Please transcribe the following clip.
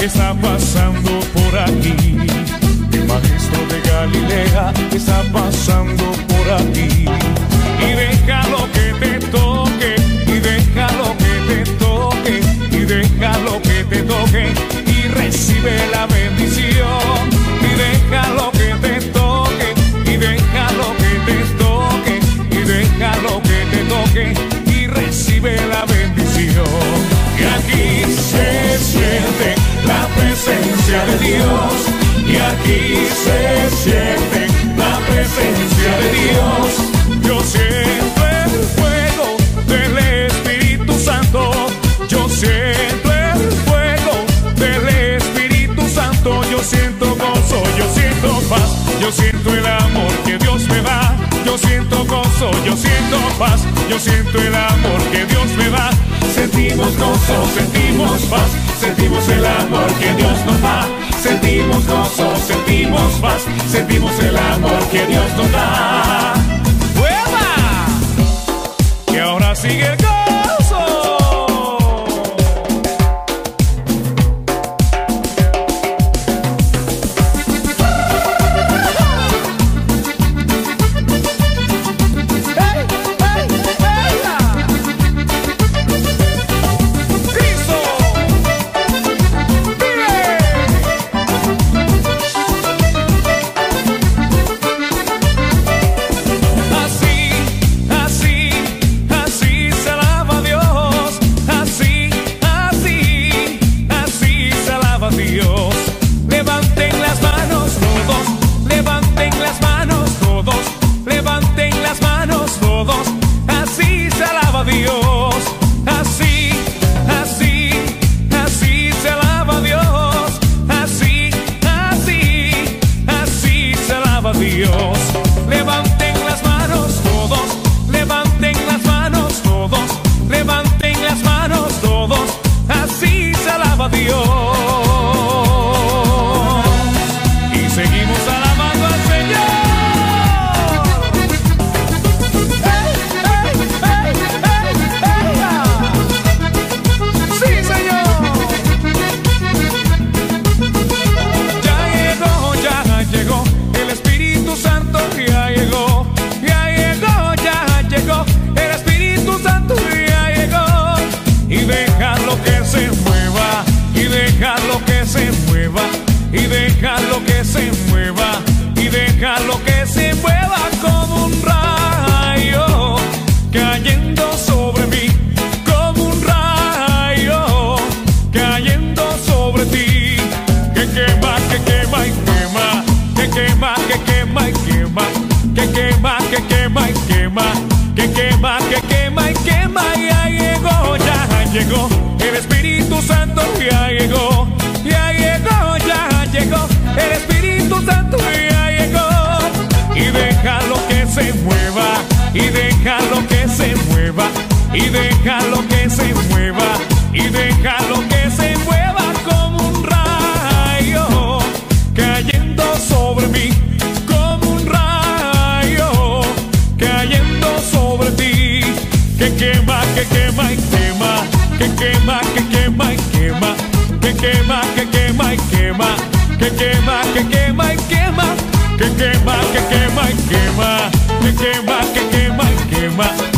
Galilea está pasando por aquí. El maestro de Galilea está pasando por aquí. Yo siento gozo, yo siento paz. Yo siento el amor que Dios me da. Sentimos gozo, sentimos paz. Sentimos el amor que Dios nos da. Sentimos gozo, sentimos paz. Sentimos el amor que Dios nos da. Se mueva, y déjalo que se mueva, y déjalo que se mueva, y déjalo que se mueva, y déjalo que se mueva como un rayo cayendo sobre mí, como un rayo cayendo sobre ti, que quema, que quema y quema, que quema, que quema y quema, que quema, que quema y quema, que quema, que quema y quema, que quema, que quema y quema, que quema, que quema y quema.